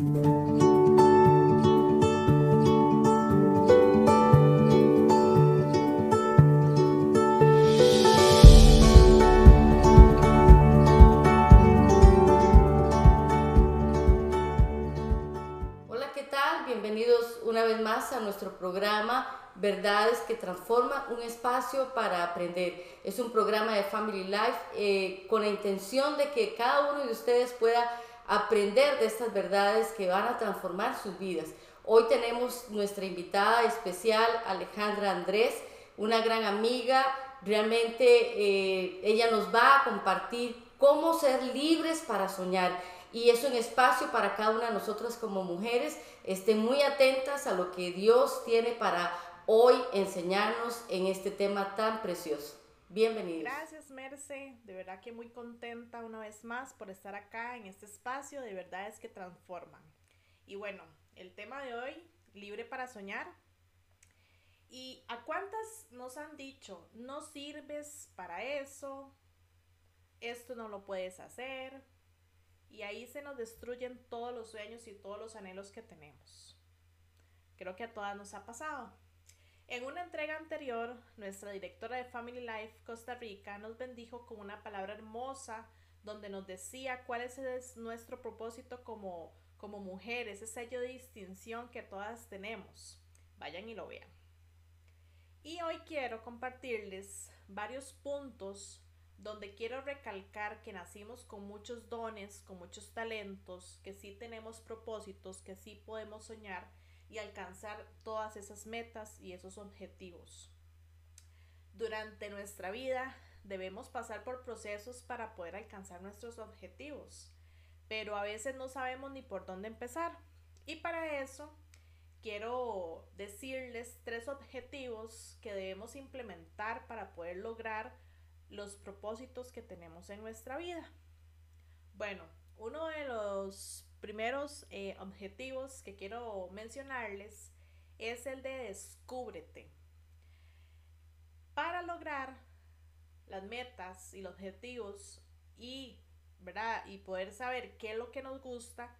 Hola, ¿qué tal? Bienvenidos una vez más a nuestro programa Verdades que Transforman, un espacio para aprender. Es un programa de Family Life eh, con la intención de que cada uno de ustedes pueda aprender de estas verdades que van a transformar sus vidas. Hoy tenemos nuestra invitada especial, Alejandra Andrés, una gran amiga. Realmente eh, ella nos va a compartir cómo ser libres para soñar. Y es un espacio para cada una de nosotras como mujeres. Estén muy atentas a lo que Dios tiene para hoy enseñarnos en este tema tan precioso. Bienvenidos. Gracias, Merce. De verdad que muy contenta una vez más por estar acá en este espacio de verdades que transforman. Y bueno, el tema de hoy, libre para soñar. ¿Y a cuántas nos han dicho, no sirves para eso? Esto no lo puedes hacer. Y ahí se nos destruyen todos los sueños y todos los anhelos que tenemos. Creo que a todas nos ha pasado. En una entrega anterior, nuestra directora de Family Life Costa Rica nos bendijo con una palabra hermosa donde nos decía cuál es nuestro propósito como, como mujeres, ese sello de distinción que todas tenemos. Vayan y lo vean. Y hoy quiero compartirles varios puntos donde quiero recalcar que nacimos con muchos dones, con muchos talentos, que sí tenemos propósitos, que sí podemos soñar y alcanzar todas esas metas y esos objetivos. Durante nuestra vida debemos pasar por procesos para poder alcanzar nuestros objetivos, pero a veces no sabemos ni por dónde empezar. Y para eso quiero decirles tres objetivos que debemos implementar para poder lograr los propósitos que tenemos en nuestra vida. Bueno, uno de los primeros eh, objetivos que quiero mencionarles es el de descúbrete. Para lograr las metas y los objetivos y, ¿verdad? y poder saber qué es lo que nos gusta,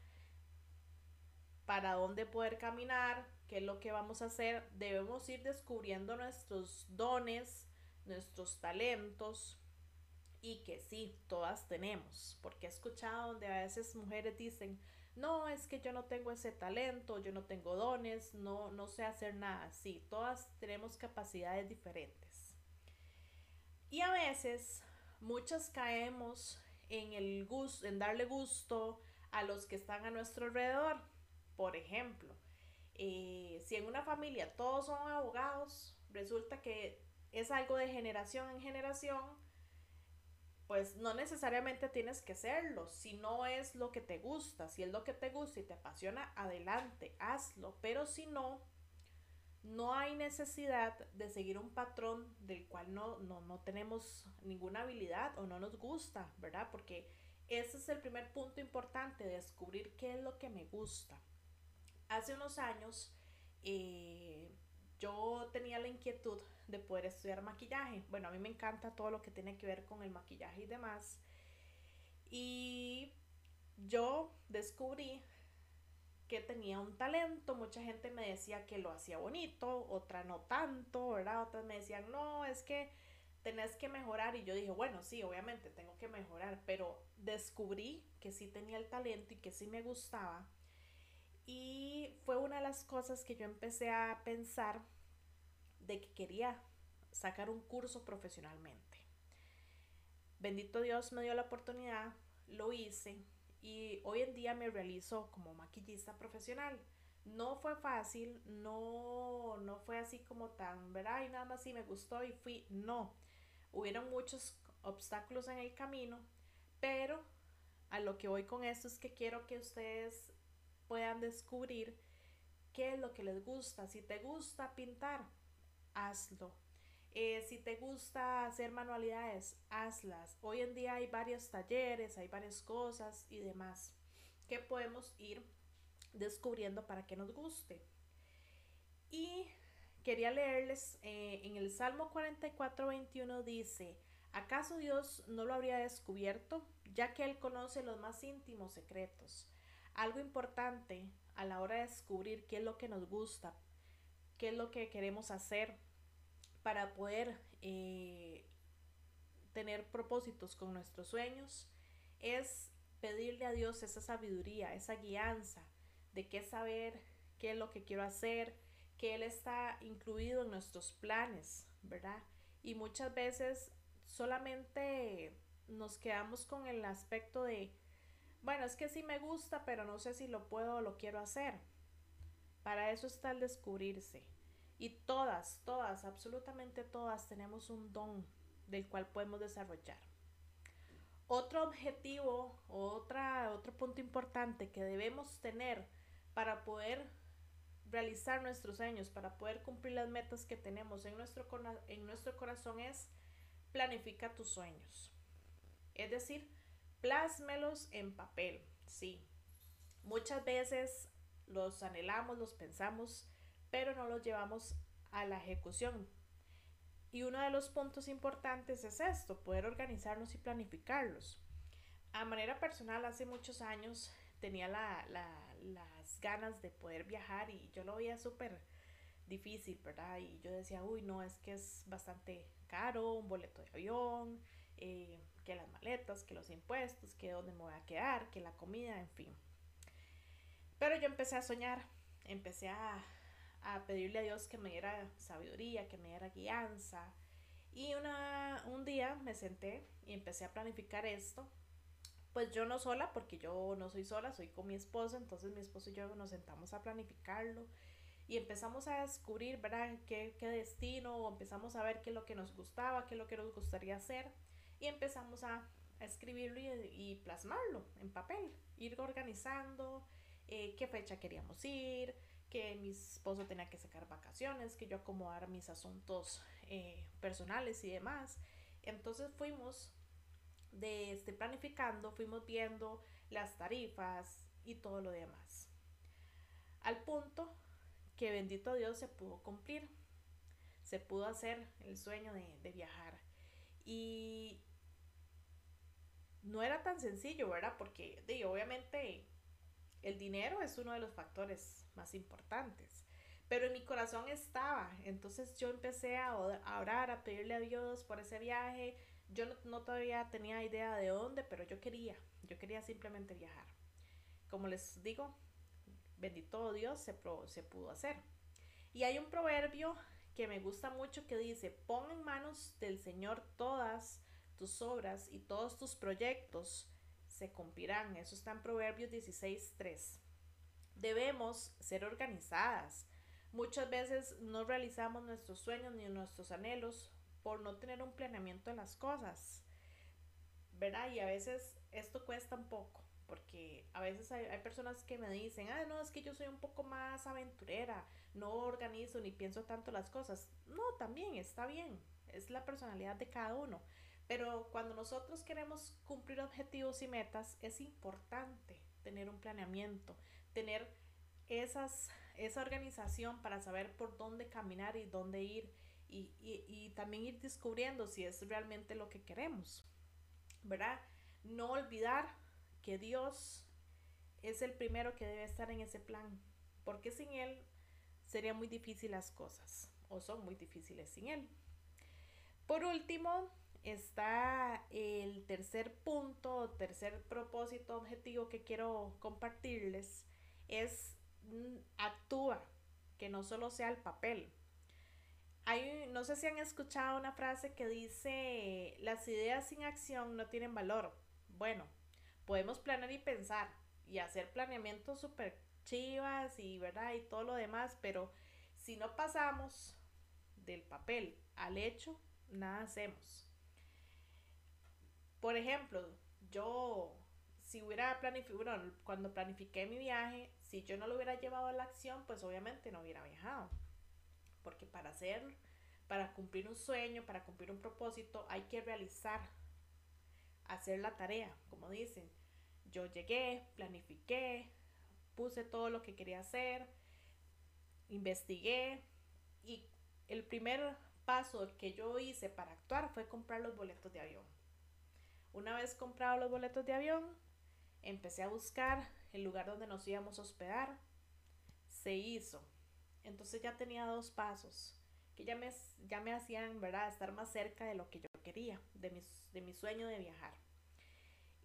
para dónde poder caminar, qué es lo que vamos a hacer, debemos ir descubriendo nuestros dones, nuestros talentos, y que sí, todas tenemos, porque he escuchado donde a veces mujeres dicen, no, es que yo no tengo ese talento, yo no tengo dones, no, no sé hacer nada. Sí, todas tenemos capacidades diferentes. Y a veces muchas caemos en el gusto, en darle gusto a los que están a nuestro alrededor. Por ejemplo, eh, si en una familia todos son abogados, resulta que es algo de generación en generación pues no necesariamente tienes que serlo, si no es lo que te gusta, si es lo que te gusta y te apasiona, adelante, hazlo, pero si no, no hay necesidad de seguir un patrón del cual no, no, no tenemos ninguna habilidad o no nos gusta, ¿verdad? Porque ese es el primer punto importante, descubrir qué es lo que me gusta. Hace unos años eh, yo tenía la inquietud de poder estudiar maquillaje. Bueno, a mí me encanta todo lo que tiene que ver con el maquillaje y demás. Y yo descubrí que tenía un talento. Mucha gente me decía que lo hacía bonito, otra no tanto, ¿verdad? Otras me decían, no, es que tenés que mejorar. Y yo dije, bueno, sí, obviamente tengo que mejorar, pero descubrí que sí tenía el talento y que sí me gustaba. Y fue una de las cosas que yo empecé a pensar de que quería sacar un curso profesionalmente. Bendito Dios me dio la oportunidad, lo hice y hoy en día me realizo como maquillista profesional. No fue fácil, no, no fue así como tan, ¿verdad? Y nada más si me gustó y fui, no. Hubieron muchos obstáculos en el camino, pero a lo que voy con esto es que quiero que ustedes puedan descubrir qué es lo que les gusta. Si te gusta pintar, hazlo. Eh, si te gusta hacer manualidades, hazlas. Hoy en día hay varios talleres, hay varias cosas y demás que podemos ir descubriendo para que nos guste. Y quería leerles eh, en el Salmo 44, 21 dice, ¿acaso Dios no lo habría descubierto, ya que Él conoce los más íntimos secretos? Algo importante a la hora de descubrir qué es lo que nos gusta, qué es lo que queremos hacer para poder eh, tener propósitos con nuestros sueños, es pedirle a Dios esa sabiduría, esa guianza de qué saber, qué es lo que quiero hacer, que Él está incluido en nuestros planes, ¿verdad? Y muchas veces solamente nos quedamos con el aspecto de, bueno, es que sí me gusta, pero no sé si lo puedo o lo quiero hacer. Para eso está el descubrirse. Y todas, todas, absolutamente todas tenemos un don del cual podemos desarrollar. Otro objetivo, otra, otro punto importante que debemos tener para poder realizar nuestros sueños, para poder cumplir las metas que tenemos en nuestro, en nuestro corazón es planifica tus sueños. Es decir, plásmelos en papel, sí. Muchas veces los anhelamos, los pensamos, pero no los llevamos a la ejecución. Y uno de los puntos importantes es esto, poder organizarnos y planificarlos. A manera personal, hace muchos años tenía la, las ganas de poder viajar y yo lo veía súper difícil, ¿verdad? Y yo decía, uy, no, es que es bastante caro, un boleto de avión, eh, que las maletas, que los impuestos, que dónde me voy a quedar, que la comida, en fin. Pero yo empecé a soñar, empecé a, a pedirle a Dios que me diera sabiduría, que me diera guianza. Y una, un día me senté y empecé a planificar esto. Pues yo no sola, porque yo no soy sola, soy con mi esposo, entonces mi esposo y yo nos sentamos a planificarlo y empezamos a descubrir, ¿verdad?, qué, qué destino, o empezamos a ver qué es lo que nos gustaba, qué es lo que nos gustaría hacer, y empezamos a, escribirlo y, plasmarlo en papel, ir organizando eh, qué fecha queríamos ir, que mi esposo tenía que sacar vacaciones, que yo acomodar mis asuntos eh, personales y demás. Entonces fuimos de este, planificando, fuimos viendo las tarifas y todo lo demás. Al punto que bendito Dios se pudo cumplir, se pudo hacer el sueño de, viajar. Y no era tan sencillo, ¿verdad? Porque obviamente el dinero es uno de los factores más importantes. Pero en mi corazón estaba. Entonces yo empecé a orar, a pedirle a Dios por ese viaje. Yo no, todavía tenía idea de dónde, pero yo quería. Yo quería simplemente viajar. Como les digo, bendito Dios, se, se pudo hacer. Y hay un proverbio que me gusta mucho que dice, pon en manos del Señor todas tus obras y todos tus proyectos se cumplirán. Eso está en Proverbios 16.3. Debemos ser organizadas. Muchas veces no realizamos nuestros sueños ni nuestros anhelos por no tener un planeamiento de las cosas. ¿Verdad? Y a veces esto cuesta un poco, porque a veces hay, hay, personas que me dicen, ah, no, es que yo soy un poco más aventurera, no organizo ni pienso tanto las cosas. No, también está bien, es la personalidad de cada uno. Pero cuando nosotros queremos cumplir objetivos y metas, es importante tener un planeamiento, tener esas, esa organización para saber por dónde caminar y dónde ir y, y también ir descubriendo si es realmente lo que queremos, ¿verdad? No olvidar que Dios es el primero que debe estar en ese plan, porque sin Él serían muy difíciles las cosas, o son muy difíciles sin Él. Por último, está el tercer punto, tercer propósito, objetivo que quiero compartirles, es mm, actúa, que no solo sea el papel. Hay, no sé si han escuchado una frase que dice, las ideas sin acción no tienen valor. Bueno, podemos planear y pensar y hacer planeamientos súper chivas y, ¿verdad? y todo lo demás, pero si no pasamos del papel al hecho, nada hacemos. Por ejemplo, yo, si hubiera planificado, cuando planifiqué mi viaje, si yo no lo hubiera llevado a la acción, pues obviamente no hubiera viajado. Porque para hacer, para cumplir un sueño, para cumplir un propósito, hay que realizar, hacer la tarea, como dicen. Yo llegué, planifiqué, puse todo lo que quería hacer, investigué y el primer paso que yo hice para actuar fue comprar los boletos de avión. Una vez comprado los boletos de avión, empecé a buscar el lugar donde nos íbamos a hospedar. Se hizo. Entonces ya tenía dos pasos que ya me, ya me hacían, ¿verdad?, estar más cerca de lo que yo quería, de, de mi sueño de viajar.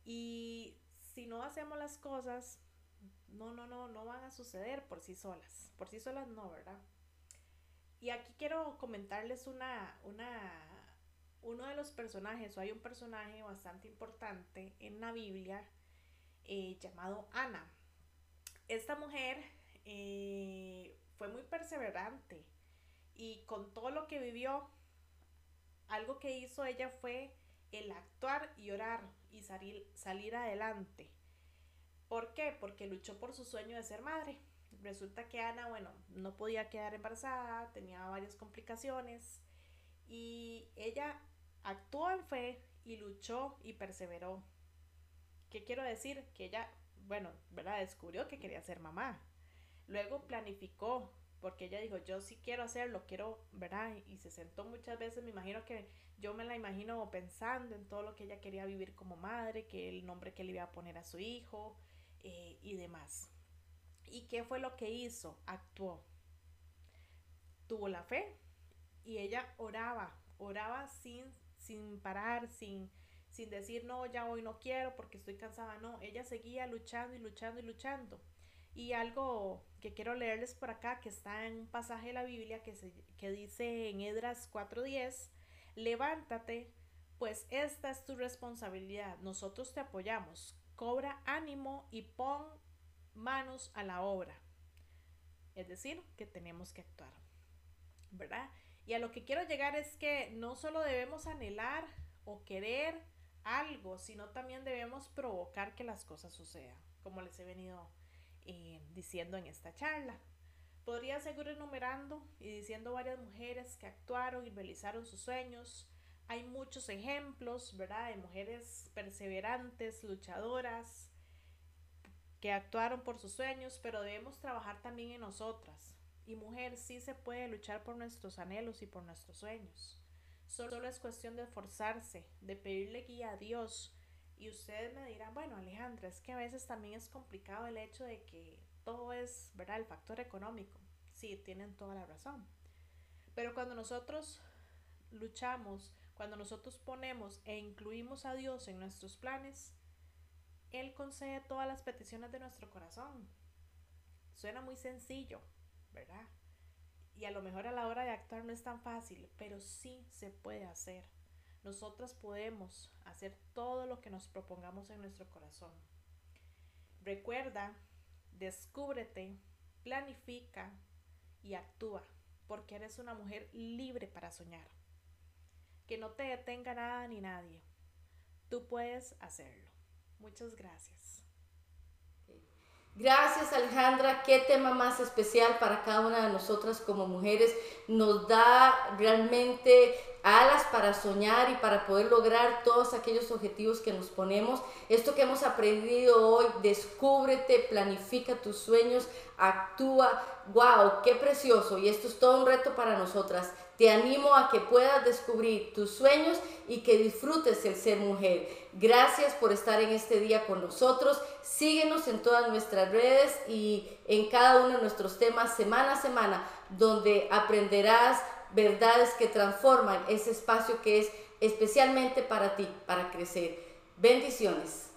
Y si no hacemos las cosas, no, no, no, no van a suceder por sí solas. Por sí solas no, ¿verdad? Y aquí quiero comentarles una, una, uno de los personajes, o hay un personaje bastante importante en la Biblia eh, llamado Ana. Esta mujer eh, fue muy perseverante y con todo lo que vivió, algo que hizo ella fue el actuar y orar y salir, salir adelante. ¿Por qué? Porque luchó por su sueño de ser madre. Resulta que Ana, bueno, no podía quedar embarazada, tenía varias complicaciones y ella actuó en fe y luchó y perseveró. ¿Qué quiero decir? Que ella, bueno, ¿verdad? Descubrió que quería ser mamá. Luego planificó, porque ella dijo, yo sí quiero hacerlo, quiero, ¿verdad? Y se sentó muchas veces, me imagino que yo me la imagino pensando en todo lo que ella quería vivir como madre, que el nombre que le iba a poner a su hijo eh, y demás. ¿Y qué fue lo que hizo? Actuó. Tuvo la fe y ella oraba, oraba sin, sin parar, sin, sin decir, no, ya hoy no quiero porque estoy cansada. No, ella seguía luchando y luchando y luchando. Y algo que quiero leerles por acá, que está en un pasaje de la Biblia que, se, que dice en Edras 4.10, levántate, pues esta es tu responsabilidad, nosotros te apoyamos, cobra ánimo y pon manos a la obra. Es decir, que tenemos que actuar, ¿verdad? Y a lo que quiero llegar es que no solo debemos anhelar o querer algo, sino también debemos provocar que las cosas sucedan, como les he venido eh, diciendo en esta charla. Podría seguir enumerando y diciendo varias mujeres que actuaron y realizaron sus sueños. Hay muchos ejemplos, ¿verdad? De mujeres perseverantes, luchadoras, que actuaron por sus sueños, pero debemos trabajar también en nosotras. Y mujer, sí se puede luchar por nuestros anhelos y por nuestros sueños. Solo es cuestión de esforzarse, de pedirle guía a Dios, y ustedes me dirán, bueno, Alejandra, es que a veces también es complicado el hecho de que todo es, ¿verdad? El factor económico. Sí, tienen toda la razón. Pero cuando nosotros luchamos, cuando nosotros ponemos e incluimos a Dios en nuestros planes, Él concede todas las peticiones de nuestro corazón. Suena muy sencillo, ¿verdad? Y a lo mejor a la hora de actuar no es tan fácil, pero sí se puede hacer nosotras podemos hacer todo lo que nos propongamos en nuestro corazón. Recuerda, descúbrete, planifica y actúa, porque eres una mujer libre para soñar. Que no te detenga nada ni nadie. Tú puedes hacerlo. Muchas gracias. Gracias Alejandra, qué tema más especial para cada una de nosotras como mujeres. Nos da realmente alas para soñar y para poder lograr todos aquellos objetivos que nos ponemos. Esto que hemos aprendido hoy, descúbrete, planifica tus sueños, actúa. ¡Wow! ¡Qué precioso! Y esto es todo un reto para nosotras. Te animo a que puedas descubrir tus sueños y que disfrutes el ser mujer. Gracias por estar en este día con nosotros. Síguenos en todas nuestras redes y en cada uno de nuestros temas semana a semana, donde aprenderás verdades que transforman ese espacio que es especialmente para ti, para crecer. Bendiciones.